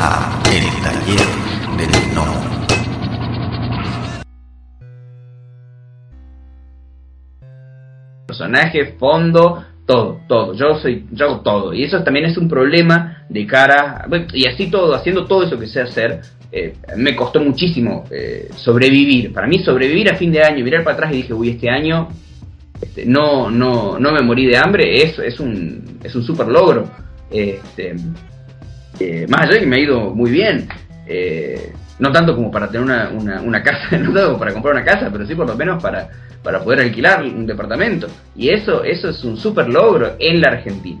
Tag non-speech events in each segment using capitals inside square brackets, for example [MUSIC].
a El Taller del No. Personaje, fondo, todo, todo. Yo soy, yo hago todo. Y eso también es un problema de cara, y así todo, haciendo todo eso que sé hacer, eh, me costó muchísimo eh, sobrevivir. Para mí sobrevivir a fin de año, mirar para atrás y dije, uy, este año este, no, no, no me morí de hambre, es, es un, es un super logro. Este, eh, más allá de que me ha ido muy bien. Eh, no tanto como para tener una, una, casa, [LAUGHS] no tanto como para comprar una casa, pero sí por lo menos para, para poder alquilar un departamento. Y eso, eso es un super logro en la Argentina.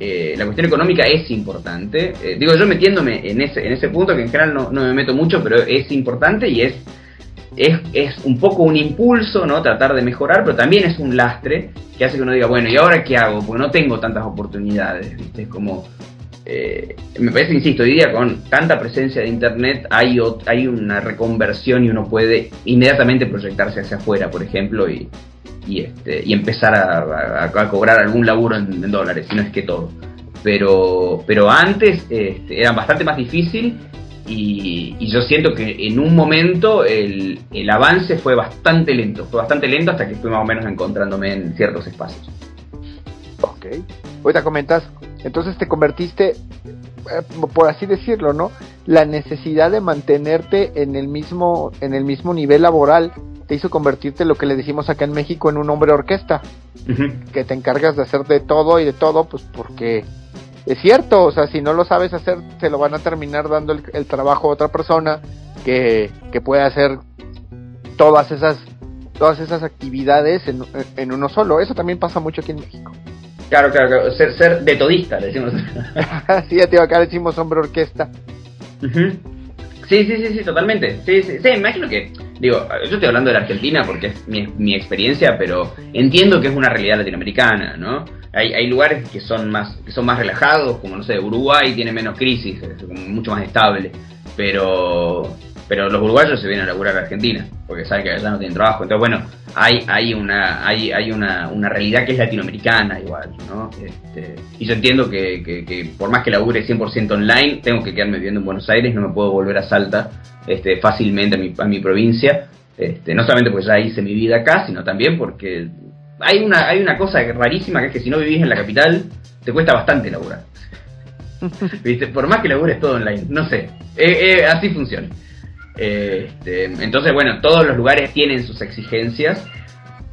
Eh, la cuestión económica es importante. Digo, yo metiéndome en ese, en ese punto, que en general no, no me meto mucho, pero es importante y es, es, es un poco un impulso, ¿no? Tratar de mejorar, pero también es un lastre que hace que uno diga, bueno, ¿y ahora qué hago? Porque no tengo tantas oportunidades, ¿viste? Es como, eh, me parece, insisto, hoy día con tanta presencia de Internet hay, hay una reconversión y uno puede inmediatamente proyectarse hacia afuera, por ejemplo, y, y, este, y empezar a, cobrar algún laburo en, dólares, si no es que todo. Pero, pero antes este, era bastante más difícil y, yo siento que en un momento el, el avance fue bastante lento, fue bastante lento hasta que fui más o menos encontrándome en ciertos espacios. Ok. Ahorita comentas, entonces te convertiste, eh, por así decirlo, ¿no? La necesidad de mantenerte en el mismo, en el mismo nivel laboral te hizo convertirte en lo que le decimos acá en México en un hombre orquesta, que te encargas de hacer de todo y de todo, pues porque es cierto, o sea, si no lo sabes hacer, se lo van a terminar dando el, el trabajo a otra persona que, que puede hacer todas esas todas esas actividades en, en uno solo. Eso también pasa mucho aquí en México. Claro, claro, claro, ser, ser de todista, le decimos. [LAUGHS] sí, ya te acá decimos hombre orquesta. Ujú. Sí, sí, sí, sí, totalmente. Sí, sí, sí, imagino que, digo, yo estoy hablando de la Argentina porque es mi, mi experiencia, pero entiendo que es una realidad latinoamericana, ¿no? Hay, hay lugares que son más que son más relajados, como no sé, Uruguay tiene menos crisis, es mucho más estable, pero pero los uruguayos se vienen a laburar a Argentina, porque saben que allá no tienen trabajo. Entonces, bueno, hay, hay una hay, hay una, una realidad que es latinoamericana igual, ¿no? Este, y yo entiendo que, que, que por más que labure 100% online, tengo que quedarme viviendo en Buenos Aires, no me puedo volver a Salta este, fácilmente a mi, a mi provincia, este, no solamente porque ya hice mi vida acá, sino también porque hay una, hay una cosa rarísima que es que si no vivís en la capital, te cuesta bastante laburar. [LAUGHS] ¿Viste? Por más que labures todo online, no sé, Eh, eh, así funciona. Este, entonces, bueno, todos los lugares tienen sus exigencias,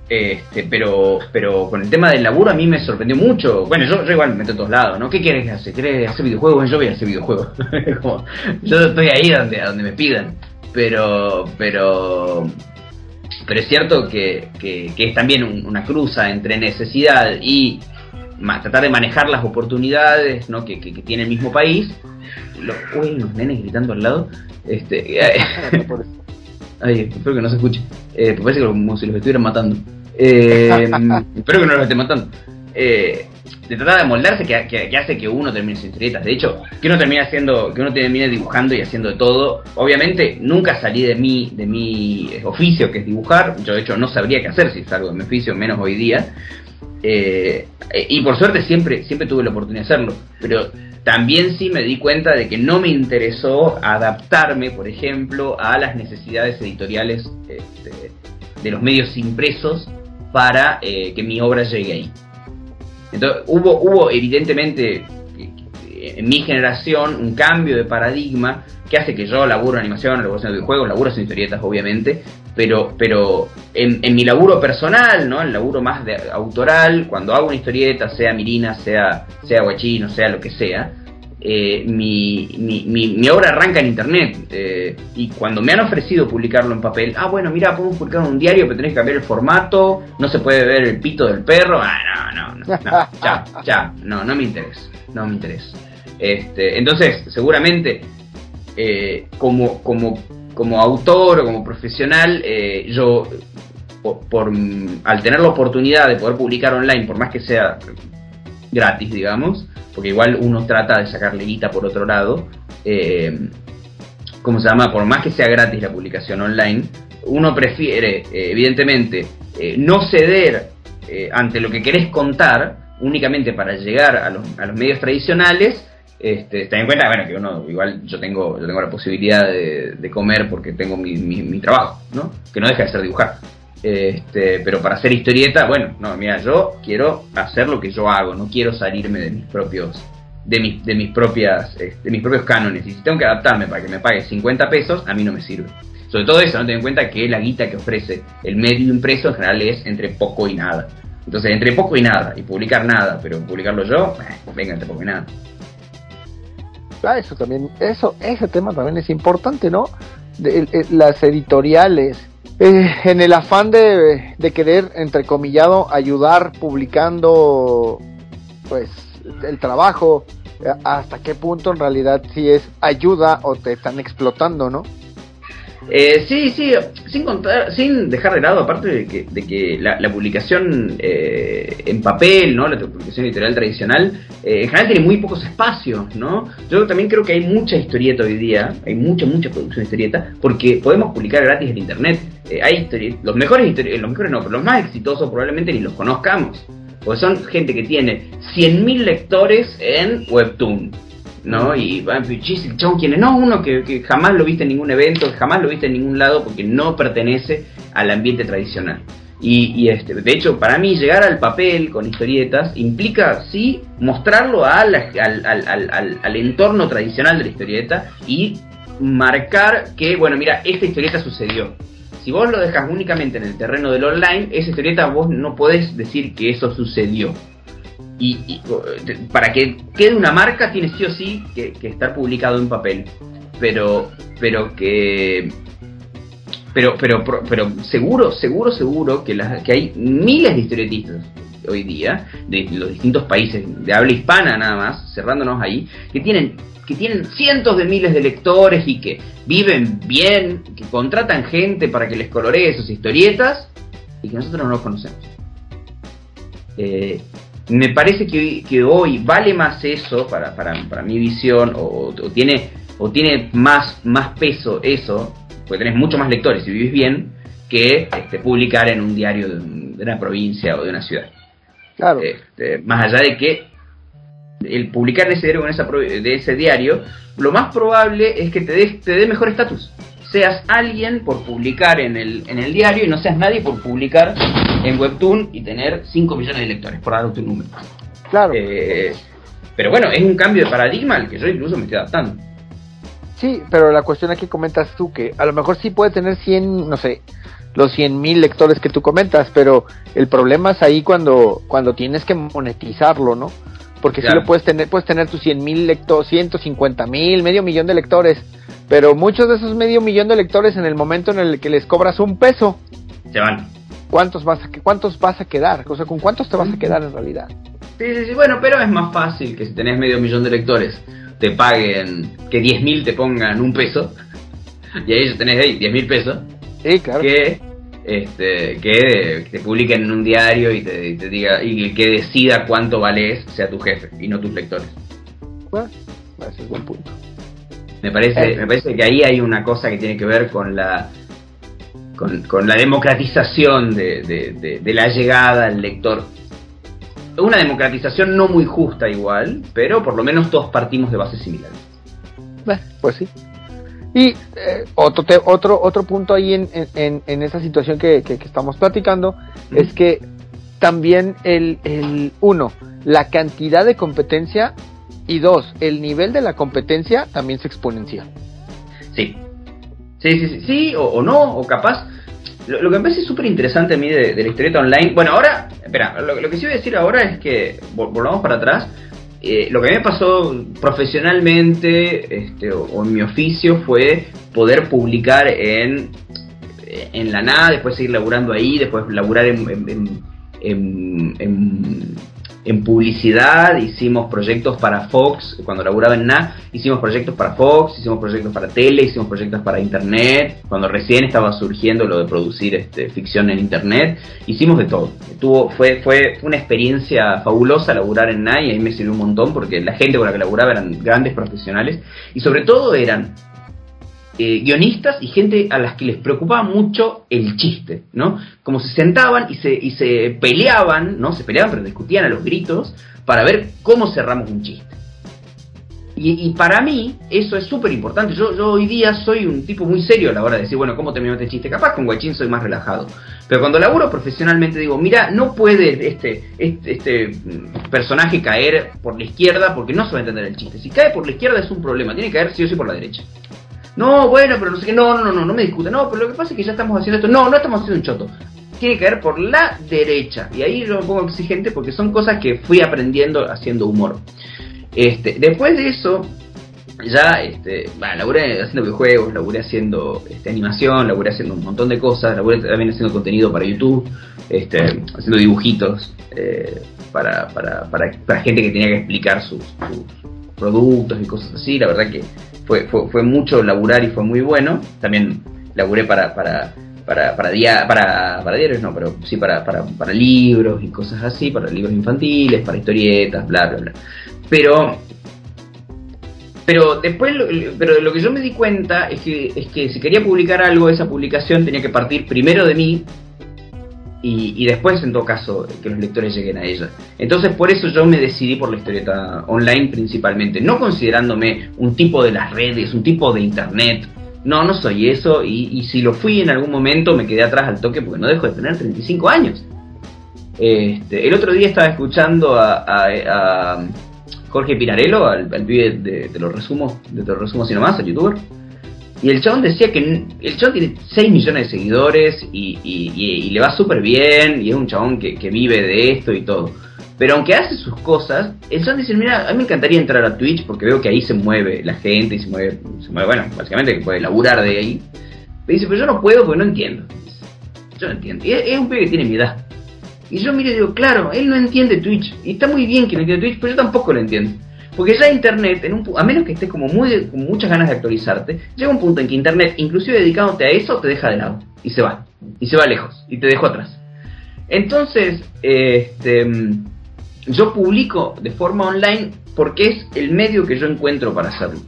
este, pero, pero con el tema del laburo a mí me sorprendió mucho. Bueno, yo, yo igual me meto a todos lados, ¿no? ¿Qué quieres hacer? ¿Quieres hacer videojuegos? Yo voy a hacer videojuegos. [LAUGHS] Yo estoy ahí donde, a donde me pidan. Pero, pero, pero es cierto que, que, es también un- una cruza entre necesidad y tratar de manejar las oportunidades ¿no? que, que, que tiene el mismo país. Lo, uy, los nenes gritando al lado. Este, [LAUGHS] Ay, espero que no se escuche. Eh, parece que como si los estuvieran matando. Eh, [LAUGHS] espero que no los esté matando. Eh, de tratar de moldarse que, que- que hace que uno termine sin historietas. De hecho, que uno termine haciendo, que uno termine dibujando y haciendo de todo. Obviamente, nunca salí de mi, de mi eh, oficio, que es dibujar. Yo, de hecho, no sabría qué hacer si salgo de mi oficio, menos hoy día. Eh, y por suerte siempre, siempre tuve la oportunidad de hacerlo. Pero también sí me di cuenta de que no me interesó adaptarme, por ejemplo, a las necesidades editoriales este, de los medios impresos para eh, que mi obra llegue ahí. Entonces hubo, hubo evidentemente en mi generación un cambio de paradigma que hace que yo laburo en animación, laburo haciendo videojuegos, laburo en historietas obviamente, pero, pero en, en mi laburo personal, ¿no? El laburo más de, autoral, cuando hago una historieta, sea Mirina, sea, sea Guachino, sea lo que sea, eh, mi, mi, mi, mi obra arranca en internet. eh, y cuando me han ofrecido publicarlo en papel, ah, bueno, mira, podemos publicarlo en un diario, pero tenés que cambiar el formato, no se puede ver el pito del perro. Ah, no, no, no, no, [LAUGHS] ya, ya, no, no me interesa, no me interesa. Este, entonces, seguramente, eh, como, como, como autor o como profesional, eh, yo, por, al tener la oportunidad de poder publicar online, por más que sea gratis, digamos, porque igual uno trata de sacarle guita por otro lado, eh, ¿cómo se llama? Por más que sea gratis la publicación online, uno prefiere, eh, evidentemente, eh, no ceder ante lo que querés contar únicamente para llegar a los, a los medios tradicionales Este, ten en cuenta, bueno, que uno, igual yo tengo, yo tengo la posibilidad de, comer porque tengo mi, mi, trabajo, ¿no? Que no deja de ser dibujar. Este, pero para hacer historieta, bueno, no, mira, yo quiero hacer lo que yo hago, no quiero salirme de mis propios de mis, de mis propias este, de mis propios cánones y si tengo que adaptarme para que me pague 50 pesos, a mí no me sirve. Sobre todo eso, no ten en cuenta que la guita que ofrece el medio impreso en general es entre poco y nada. Entonces, entre poco y nada, y publicar nada, pero publicarlo yo, eh, venga, entre poco y nada. Ah, eso también, eso, ese tema también es importante, ¿no? Las editoriales, eh, en el afán de, de querer, entrecomillado, ayudar publicando, pues, el trabajo, eh, hasta qué punto en realidad si es ayuda o te están explotando, ¿no? Eh, sí, sí, sin contar, sin dejar de lado, aparte de que, de que la, publicación eh, en papel, ¿no? La publicación editorial tradicional, eh, en general tiene muy pocos espacios, ¿no? Yo también creo que hay mucha historieta hoy día, hay mucha, mucha producción de historieta, porque podemos publicar gratis en internet. hay los mejores historietas, los mejores no, pero los más exitosos probablemente ni los conozcamos. Porque son gente que tiene 100.000 lectores en Webtoon ¿no? Y el chabón quién es, no, uno que, jamás lo viste en ningún evento, que jamás lo viste en ningún lado porque no pertenece al ambiente tradicional. Y, este, de hecho, para mí llegar al papel con historietas implica, sí, mostrarlo al, al, al, entorno tradicional de la historieta y marcar que, bueno, mira, esta historieta sucedió. Si vos lo dejas únicamente en el terreno del online, esa historieta vos no podés decir que eso sucedió y, para que quede una marca tiene sí o sí que, estar publicado en papel. Pero, pero que pero, pero, pero seguro, seguro, seguro que, que hay miles de historietistas hoy día, de los distintos países, de habla hispana nada más, cerrándonos ahí, que tienen, que tienen cientos de miles de lectores y que viven bien, que contratan gente para que les coloree sus historietas y que nosotros no los conocemos. Eh, me parece que, hoy vale más eso para, para, para mi visión o, tiene o tiene más, más peso eso, porque tenés mucho más lectores si vivís bien, que este, publicar en un diario de, una provincia o de una ciudad. Claro. Este, más allá de que el publicar en ese diario, esa, de ese diario, lo más probable es que te dé te dé mejor estatus seas alguien por publicar en el, en el diario y no seas nadie por publicar en Webtoon y tener 5 millones de lectores, por dar un número. Claro. Eh, pero bueno, es un cambio de paradigma al que yo incluso me estoy adaptando. Sí, pero la cuestión aquí comentas tú que a lo mejor sí puede tener 100, no sé, los 100 mil lectores que tú comentas, pero el problema es ahí cuando, cuando tienes que monetizarlo, ¿no? Porque si lo puedes tener, puedes tener tus 100 mil lectores, 150 mil, medio millón de lectores, pero muchos de esos medio millón de lectores en el momento en el que les cobras un peso, se van. ¿Cuántos vas a, cuántos vas a quedar? O sea, ¿con cuántos te vas a quedar en realidad? Sí, sí, sí, bueno, pero es más fácil que si tenés medio millón de lectores te paguen, que 10.000 te pongan un peso, [LAUGHS] y ahí ya tenés ahí 10.000 pesos, sí, claro. que, este, que te publiquen en un diario y te, te diga, y que decida cuánto vales sea tu jefe y no tus lectores. Bueno, ese es buen punto. Me parece, me parece que ahí hay una cosa que tiene que ver con la con, la democratización de, la llegada al lector. Una democratización no muy justa igual, pero por lo menos todos partimos de bases similares. pues sí. Y eh, otro, otro, otro punto ahí en, en, esa situación que, estamos platicando es que también el, el, uno, la cantidad de competencia y dos, el nivel de la competencia también se exponencia. Sí. Sí, sí, sí, sí o, no, o capaz. Lo, que me parece súper interesante a mí de, la historieta online. Bueno, ahora, espera, lo, que sí voy a decir ahora es que, volvamos para atrás, eh, lo que a mí me pasó profesionalmente este, o, en mi oficio fue poder publicar en, en la nada, después seguir laburando ahí, después laburar en, en en publicidad, hicimos proyectos para Fox, cuando laburaba en NA, hicimos proyectos para Fox, hicimos proyectos para tele, hicimos proyectos para internet, cuando recién estaba surgiendo lo de producir este, ficción en internet, hicimos de todo. Tuvo, fue, fue, una experiencia fabulosa laburar en NA y ahí me sirvió un montón porque la gente con la que laburaba eran grandes profesionales y sobre todo eran eh, guionistas y gente a las que les preocupaba mucho el chiste, ¿no? Como se sentaban y se, y se peleaban, ¿no? Se peleaban pero discutían a los gritos para ver cómo cerramos un chiste. Y, para mí eso es súper importante. Yo, hoy día soy un tipo muy serio a la hora de decir, bueno, ¿cómo terminó este chiste? Capaz con Guachín soy más relajado. Pero cuando laburo profesionalmente digo, mira, no puede este, este, este personaje caer por la izquierda porque no se va a entender el chiste. Si cae por la izquierda es un problema, tiene que caer sí o sí por la derecha. No, bueno, pero no sé qué, no, no, no, no me discute. No, pero lo que pasa es que ya estamos haciendo esto. No, no estamos haciendo un choto. Tiene que caer por la derecha. Y ahí yo me pongo exigente porque son cosas que fui aprendiendo haciendo humor. Este, después de eso, ya este, bueno, laburé haciendo videojuegos, laburé haciendo este, animación, laburé haciendo un montón de cosas, laburé también haciendo contenido para YouTube, este, haciendo dibujitos eh, para, para, para, para, gente que tenía que explicar sus, productos y cosas así. La verdad que fue, fue, fue, mucho laburar y fue muy bueno. También laburé para, para, para, para, para, para diarios, no, pero sí para, para, para libros y cosas así, para libros infantiles, para historietas, bla, bla, bla. Pero pero después pero lo que yo me di cuenta es que es que si quería publicar algo esa publicación tenía que partir primero de mí y, y, después en todo caso que los lectores lleguen a ella. Entonces por eso yo me decidí por la historieta online principalmente no considerándome un tipo de las redes un tipo de internet. No no soy eso y, y si lo fui en algún momento me quedé atrás al toque porque no dejo de tener 35 años. Este, el otro día estaba escuchando a Jorge Pinarello, al, pibe de, los resumos, de los resumos y nomás, el youtuber. Y el chabón decía que el chabón tiene 6 millones de seguidores y, le va súper bien y es un chabón que, vive de esto y todo. Pero aunque hace sus cosas, el chabón dice, mira, a mí me encantaría entrar a Twitch porque veo que ahí se mueve la gente y se mueve, se mueve bueno, básicamente que puede laburar de ahí. Pero dice, pero yo no puedo porque no entiendo. Yo no entiendo. Y es, un pibe que tiene mi edad. Y yo mire y digo, claro, él no entiende Twitch. Y está muy bien que no entienda Twitch, pero yo tampoco lo entiendo. Porque ya Internet, a menos que estés como muy con muchas ganas de actualizarte, llega un punto en que Internet, inclusive dedicándote a eso, te deja de lado. Y se va. Y se va lejos. Y te dejo atrás. Entonces, este, yo publico de forma online porque es el medio que yo encuentro para hacerlo.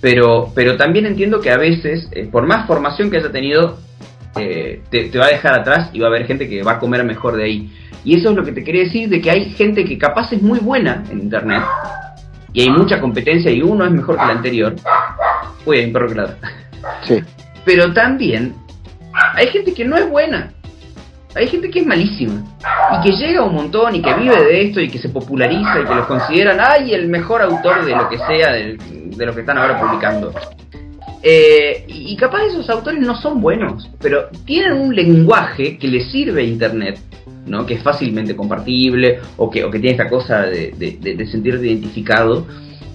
Pero, pero también entiendo que a veces, eh, por más formación que haya tenido, eh, te, va a dejar atrás y va a haber gente que va a comer mejor de ahí. Y eso es lo que te quería decir de que hay gente que capaz es muy buena en internet y hay mucha competencia y uno es mejor que el anterior. Uy, hay un perro que Sí. Pero también hay gente que no es buena. Hay gente que es malísima y que llega un montón y que vive de esto y que se populariza y que los consideran, ay, el mejor autor de lo que sea, de, de lo que están ahora publicando. Eh, y capaz esos autores no son buenos, pero tienen un lenguaje que les sirve a Internet, ¿no? que es fácilmente compartible o que, o que tiene esta cosa de, de, sentirte identificado,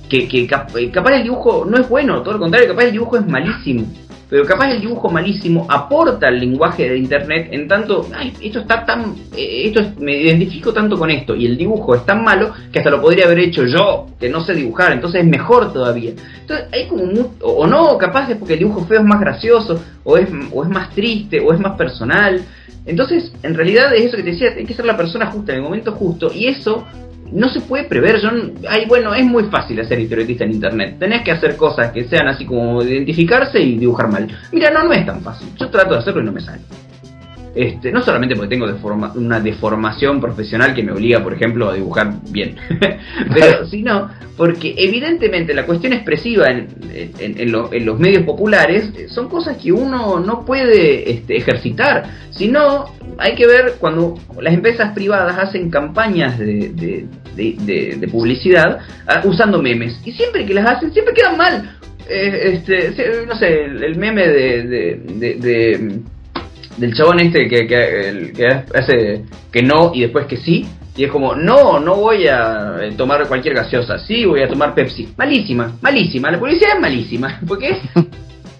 que, que capaz el dibujo no es bueno, todo lo contrario, capaz el dibujo es malísimo pero capaz el dibujo malísimo aporta al lenguaje de internet en tanto, esto está tan, eh, esto me identifico tanto con esto y el dibujo es tan malo que hasta lo podría haber hecho yo, que no sé dibujar, entonces es mejor todavía. Entonces hay como, o no, capaz es porque el dibujo feo es más gracioso, o es, o es más triste, o es más personal. Entonces, en realidad es eso que te decía, hay que ser la persona justa en el momento justo, y eso no se puede prever. Yo, ay, bueno, es muy fácil hacer historietista en internet. Tenés que hacer cosas que sean así como identificarse y dibujar mal. Mira, no, no es tan fácil. Yo trato de hacerlo y no me sale. Este, no solamente porque tengo una deformación profesional que me obliga, por ejemplo, a dibujar bien, [LAUGHS] pero sino porque evidentemente la cuestión expresiva en, en, los medios populares son cosas que uno no puede este, ejercitar, sino hay que ver cuando las empresas privadas hacen campañas de, de, publicidad ah, usando memes, y siempre que las hacen, siempre quedan mal. Eh, este, no sé, el meme de del chabón este que, que, hace que no y después que sí. Y es como, no, no voy a eh, tomar cualquier gaseosa, sí voy a tomar Pepsi. Malísima, malísima, la publicidad es malísima, [LAUGHS] porque es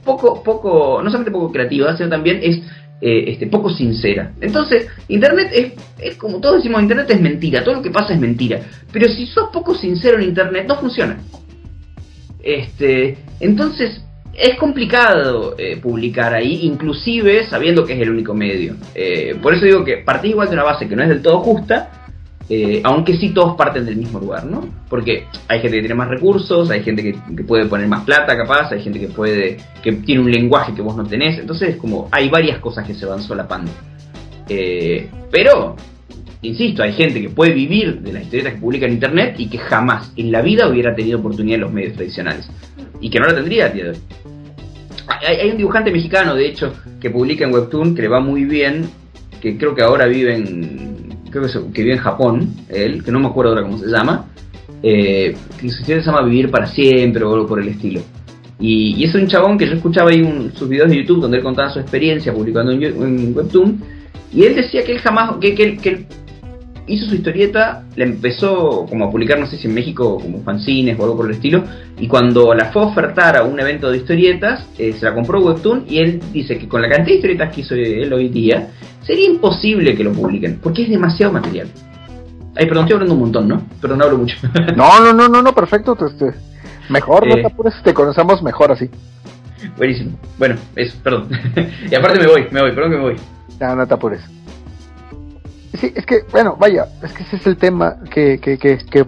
poco, poco, no solamente poco creativa, sino también es eh, este, poco sincera. Entonces, Internet es, es como todos decimos, Internet es mentira, todo lo que pasa es mentira. Pero si sos poco sincero en Internet, no funciona. Este, entonces, es complicado eh, publicar ahí, inclusive sabiendo que es el único medio. Eh, por eso digo que partís igual de una base que no es del todo justa, eh, aunque sí todos parten del mismo lugar, ¿no? Porque hay gente que tiene más recursos, hay gente que, puede poner más plata capaz, hay gente que puede que tiene un lenguaje que vos no tenés, entonces como hay varias cosas que se van solapando. pero insisto, hay gente que puede vivir de las historietas que publica en internet y que jamás en la vida hubiera tenido oportunidad en los medios tradicionales. Y que no la tendría a día de hoy. Hay, un dibujante mexicano, de hecho, que publica en Webtoon, que le va muy bien, que creo que ahora vive en. Creo que, vive en Japón, él, que no me acuerdo ahora cómo se llama. Eh, que se llama Vivir para siempre o algo por el estilo. Y, es un chabón que yo escuchaba ahí sus videos de YouTube donde él contaba su experiencia publicando en, Webtoon. Y él decía que él jamás, que, que, que él hizo su historieta, la empezó como a publicar, no sé si en México, como fanzines o algo por el estilo. Y cuando la fue a ofertar a un evento de historietas, eh, se la compró Webtoon. Y él dice que con la cantidad de historietas que hizo él hoy día, sería imposible que lo publiquen, porque es demasiado material. Ay, perdón, estoy hablando un montón, ¿no? Perdón, hablo mucho. [LAUGHS] No, no, no, no, no, perfecto. te- te- mejor, no Eh. te apures, te conocemos mejor así. Buenísimo. Bueno, eso, perdón. [LAUGHS] y aparte me voy, me voy, perdón que me voy. Ya, no te apures. Sí, es que, bueno, vaya, es que ese es el tema que, que, que, que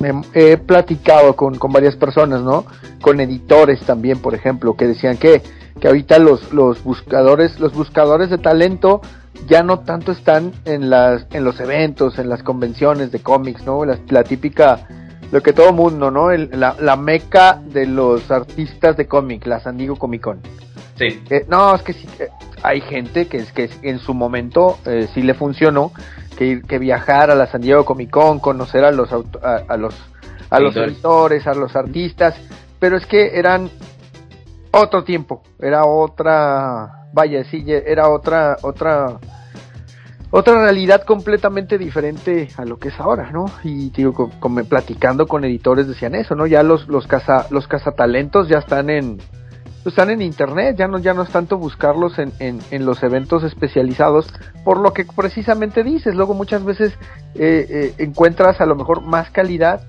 me he platicado con, con varias personas, ¿no? Con editores también, por ejemplo, que decían que, que ahorita los, los buscadores, los buscadores de talento ya no tanto están en las, en los eventos, en las convenciones de cómics, ¿no? La, la típica, lo que todo mundo, ¿no? El- la, la meca de los artistas de cómic, la San Diego Comic Con. Sí. Eh, no, es que sí, eh, hay gente que es que en su momento eh, sí le funcionó que, que viajar a la San Diego Comic Con, conocer a los auto- a, a los a los Editores. a los artistas, pero es que eran otro tiempo, era otra, vaya, sí, era otra otra otra realidad completamente diferente a lo que es ahora, ¿no? Y digo, platicando con editores decían eso, ¿no? Ya los los los cazatalentos ya están en están en internet, ya no, ya no es tanto buscarlos en, en, los eventos especializados, por lo que precisamente dices, luego muchas veces eh, eh, encuentras a lo mejor más calidad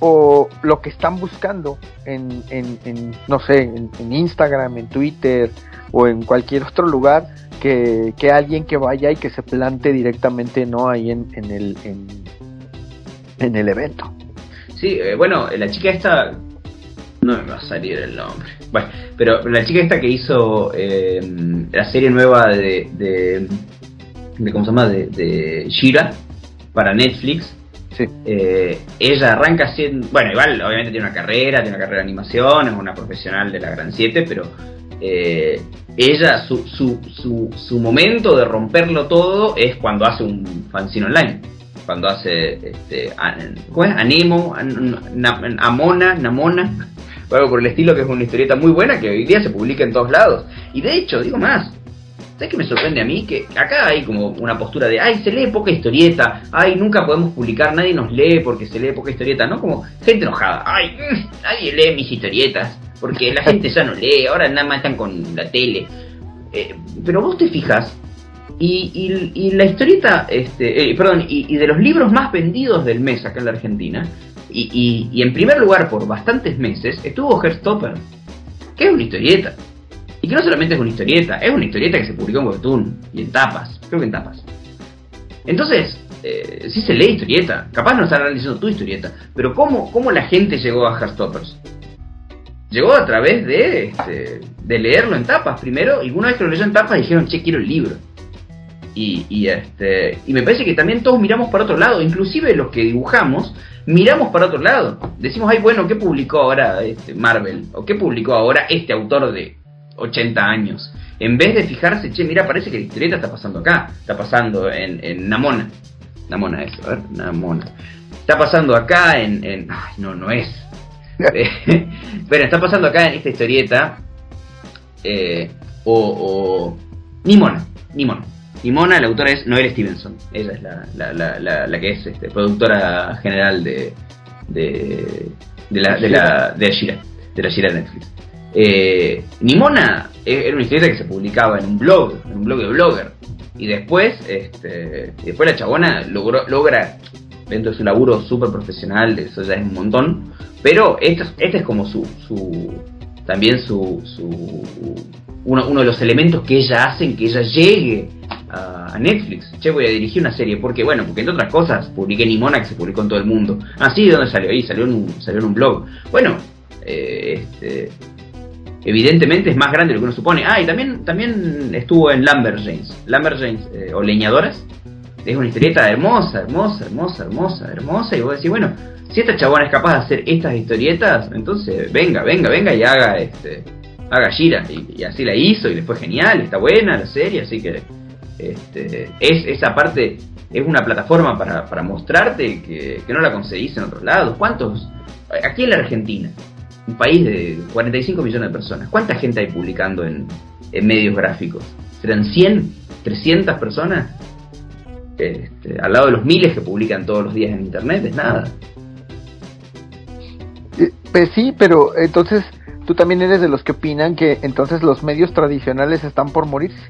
o lo que están buscando en, en, en, no sé, en, Instagram, en Twitter o en cualquier otro lugar que, que alguien que vaya y que se plante directamente no ahí en, en el en el evento. Sí, eh, bueno, la chica esta. No me va a salir el nombre. Bueno, pero la chica esta que hizo eh, la serie nueva de, de, de. ¿Cómo se llama? De, de Shira para Netflix. Sí. Eh, ella arranca siendo. Bueno, igual, obviamente tiene una carrera, tiene una carrera de animación, es una profesional de la Gran 7, pero. eh, ella, su, su, su, su momento de romperlo todo es cuando hace un fanzine online cuando hace este an- ¿cómo es? Anemo, an- na- Amona, Namona, o algo por el estilo, que es una historieta muy buena que hoy día se publica en todos lados. Y de hecho, digo más, ¿sabes qué me sorprende a mí? Que acá hay como una postura de, ay, se lee poca historieta, ay, nunca podemos publicar, nadie nos lee porque se lee poca historieta, ¿no? Como gente enojada, ay, mm, nadie lee mis historietas, porque la gente ya no lee, ahora nada más están con la tele. Eh, pero vos te fijas, y, la historieta, este, eh, perdón, y de los libros más vendidos del mes acá en la Argentina, y, y- y en primer lugar por bastantes meses, estuvo Herstopper, que es una historieta. Y que no solamente es una historieta, es una historieta que se publicó en Webtoon y en tapas, creo que en tapas. Entonces, eh, sí se lee historieta, capaz no estarán diciendo tu historieta, pero ¿cómo, cómo la gente llegó a Herstoppers? Llegó a través de, este, de leerlo en tapas primero, y una vez que lo leyó en tapas dijeron, che, quiero el libro. Y, y, este y me parece que también todos miramos para otro lado, inclusive los que dibujamos, miramos para otro lado. Decimos, ay, bueno, ¿qué publicó ahora este Marvel? ¿O qué publicó ahora este autor de 80 años? En vez de fijarse, che, mira, parece que la historieta está pasando acá, está pasando en, en Namona. Namona es, a ver, Namona. Está pasando acá en... en ay, no, no es. [LAUGHS] [LAUGHS] Pero está pasando acá en esta historieta. eh, o, o. Nimona. Nimona. Nimona, la autora es Noel Stevenson. Ella es la, la, la, que es este, productora general de. de. de la. de la. de Ashira. De la Netflix. Eh, Nimona eh, era una historieta que se publicaba en un blog, en un blog de blogger. Y después, este, y después la chabona logró, logra, dentro de su laburo súper profesional, eso ya es un montón, pero este es como su, su también su, su uno, uno de los elementos que ella hace que ella llegue a, a Netflix. Che, voy a dirigir una serie, porque bueno, porque entre otras cosas publiqué Nimona que se publicó en todo el mundo. Ah, sí, ¿de dónde salió? Ahí salió en un, salió en un blog. Bueno, eh, este, evidentemente es más grande de lo que uno supone. Ah, y también, también estuvo en Lumberjanes. Lumberjanes, eh, o Leñadoras, es una historieta hermosa, hermosa, hermosa, hermosa, hermosa, y vos decís, bueno, si esta chabona es capaz de hacer estas historietas, entonces venga, venga, venga y haga este haga Gira, y, así la hizo, y después genial, está buena la serie, así que este, es esa parte es una plataforma para, mostrarte que, no la conseguís en otros lados. ¿Cuántos? Aquí en la Argentina, un país de 45 millones de personas, ¿cuánta gente hay publicando en, en medios gráficos? ¿Serán 100? ¿300 personas? Este, al lado de los miles que publican todos los días en internet, es nada. Eh, pues sí, pero entonces tú también eres de los que opinan que entonces los medios tradicionales están por morirse.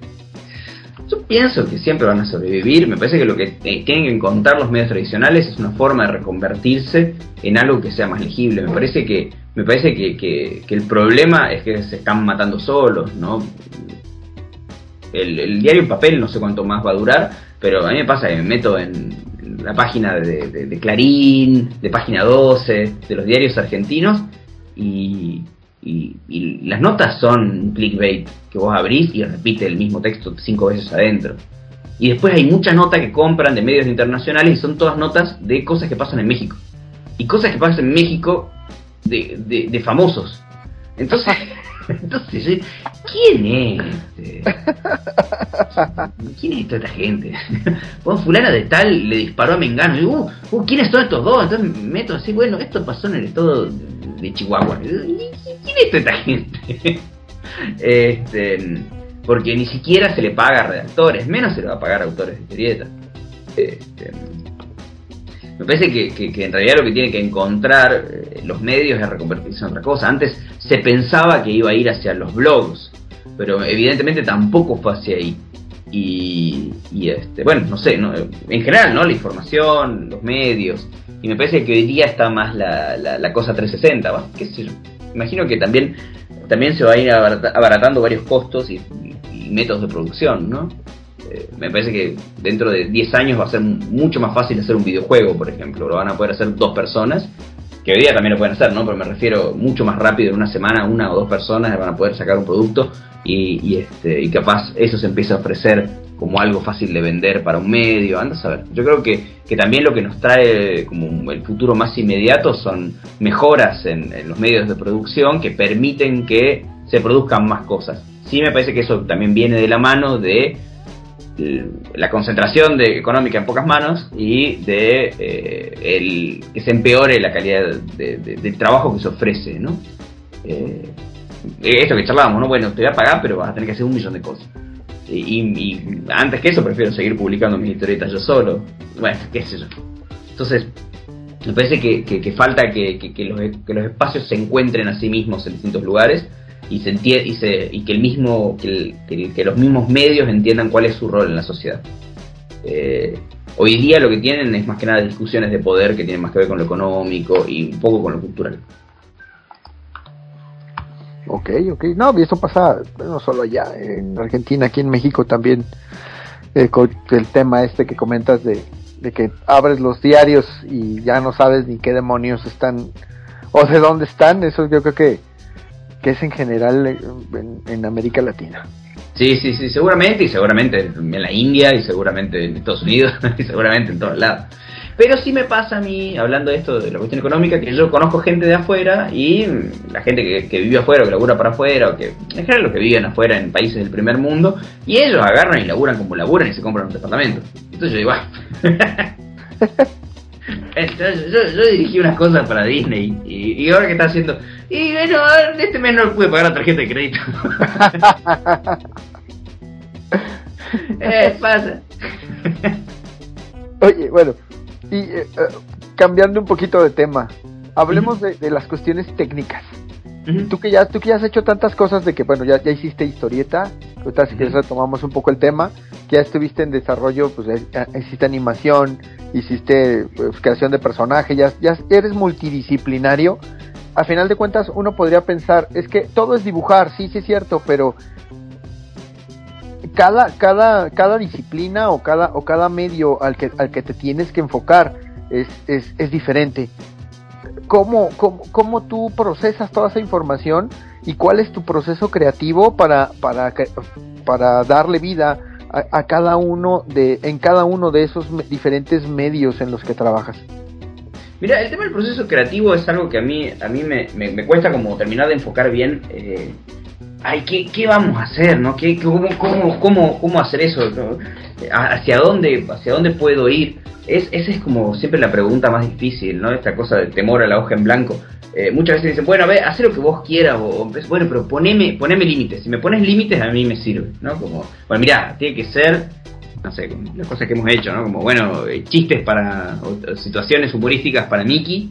Yo pienso que siempre van a sobrevivir. Me parece que lo que tienen que encontrar los medios tradicionales es una forma de reconvertirse en algo que sea más legible. Me parece que me parece que, el problema es que se están matando solos, ¿no? El, diario en papel no sé cuánto más va a durar, pero a mí me pasa que me meto en la página de, Clarín, de Página 12, de los diarios argentinos, y, y, las notas son clickbait, que vos abrís y repite el mismo texto cinco veces adentro. Y después hay mucha nota que compran de medios internacionales y son todas notas de cosas que pasan en México. Y cosas que pasan en México de, de, famosos. Entonces, [LAUGHS] entonces, ¿quién es? Este? ¿Quién es toda esta gente? [LAUGHS] Bueno, fulana de tal le disparó a Mengano. Y, uh, uh, ¿quiénes son estos dos? Entonces meto así, bueno, esto pasó en el estado de Chihuahua. ¿Quién es esta gente? [LAUGHS] este, porque ni siquiera se le paga a redactores, menos se le va a pagar a autores de historietas. Este, me parece que, en realidad lo que tiene que encontrar eh, los medios es reconvertirse en otra cosa. Antes se pensaba que iba a ir hacia los blogs, pero evidentemente tampoco fue hacia ahí. Y, este, bueno, no sé, en general, ¿no? La información, los medios. Y me parece que hoy día está más la, la, cosa 360, ¿va? ¿Qué sé yo? Imagino que también, también se va a ir abaratando varios costos y métodos de producción, ¿no? Eh, me parece que dentro de 10 años va a ser mucho más fácil hacer un videojuego, por ejemplo. Lo van a poder hacer dos personas, que hoy día también lo pueden hacer, ¿no? Pero me refiero mucho más rápido, en una semana una o dos personas van a poder sacar un producto y, este, y capaz eso se empieza a ofrecer como algo fácil de vender para un medio, andas a ver. Yo creo que, que también lo que nos trae como el futuro más inmediato son mejoras en, los medios de producción que permiten que se produzcan más cosas. Sí me parece que eso también viene de la mano de la concentración económica en pocas manos y de eh, el, que se empeore la calidad del trabajo que se ofrece, ¿no? Eh, esto que charlábamos, ¿no? Bueno, te voy a pagar, pero vas a tener que hacer un millón de cosas. Y, antes que eso prefiero seguir publicando mis historietas yo solo. Bueno, qué sé yo. Entonces, me parece que, falta que, los, que los espacios se encuentren a sí mismos en distintos lugares y se y, se, y que el mismo que, que, los mismos medios entiendan cuál es su rol en la sociedad. Eh, hoy día lo que tienen es más que nada discusiones de poder que tienen más que ver con lo económico y un poco con lo cultural. Ok, ok. No, y eso pasa no solo allá, en Argentina, aquí en México también, eh, con el tema este que comentas de, que abres los diarios y ya no sabes ni qué demonios están o de dónde están, eso yo creo que que es en general eh, en, América Latina. Sí, sí, sí, seguramente, y seguramente en la India, y seguramente en Estados Unidos, [LAUGHS] y seguramente en todos lados. Pero sí me pasa a mí, hablando de esto, de la cuestión económica, que yo conozco gente de afuera y la gente que, vive afuera o que labura para afuera, o que en general los que viven afuera en países del primer mundo, y ellos agarran y laburan como laburan y se compran un departamento. Entonces yo digo, ah. [LAUGHS] yo, dirigí unas cosas para Disney y, ahora que está haciendo. Y bueno, este mes no pude pagar la tarjeta de crédito. [LAUGHS] [LAUGHS] eh, pasa. Oye, bueno, y eh, eh, cambiando un poquito de tema, hablemos de, las cuestiones técnicas. Tú que ya tú que ya has hecho tantas cosas de que bueno ya, ya hiciste historieta, ahorita si quieres retomamos un poco el tema, que ya estuviste en desarrollo, pues hiciste animación, hiciste pues, creación de personaje, ya, ya eres multidisciplinario. A final de cuentas uno podría pensar, es que todo es dibujar, sí, sí es cierto, pero cada, cada, cada disciplina o cada, o cada medio al que, al que te tienes que enfocar es, es, es diferente. ¿Cómo, cómo, ¿Cómo tú procesas toda esa información y cuál es tu proceso creativo para, para, para darle vida a, cada uno de, en cada uno de esos diferentes medios en los que trabajas? Mira, el tema del proceso creativo es algo que a mí, a mí me, me, cuesta como terminar de enfocar bien. Eh, ay, ¿qué, ¿qué, vamos a hacer? ¿no? ¿Qué, cómo, cómo, cómo, cómo, hacer eso? ¿Hacia, dónde, ¿Hacia dónde puedo ir? Es, esa es como siempre la pregunta más difícil, ¿no? Esta cosa de temor a la hoja en blanco. Eh, muchas veces dicen, bueno, a ver, haz lo que vos quieras, o, bueno, pero poneme, poneme límites. Si me pones límites, a mí me sirve, ¿no? Como, bueno, mira, tiene que ser, no sé, las cosas que hemos hecho, ¿no? Como, bueno, eh, chistes para, situaciones humorísticas para Mickey.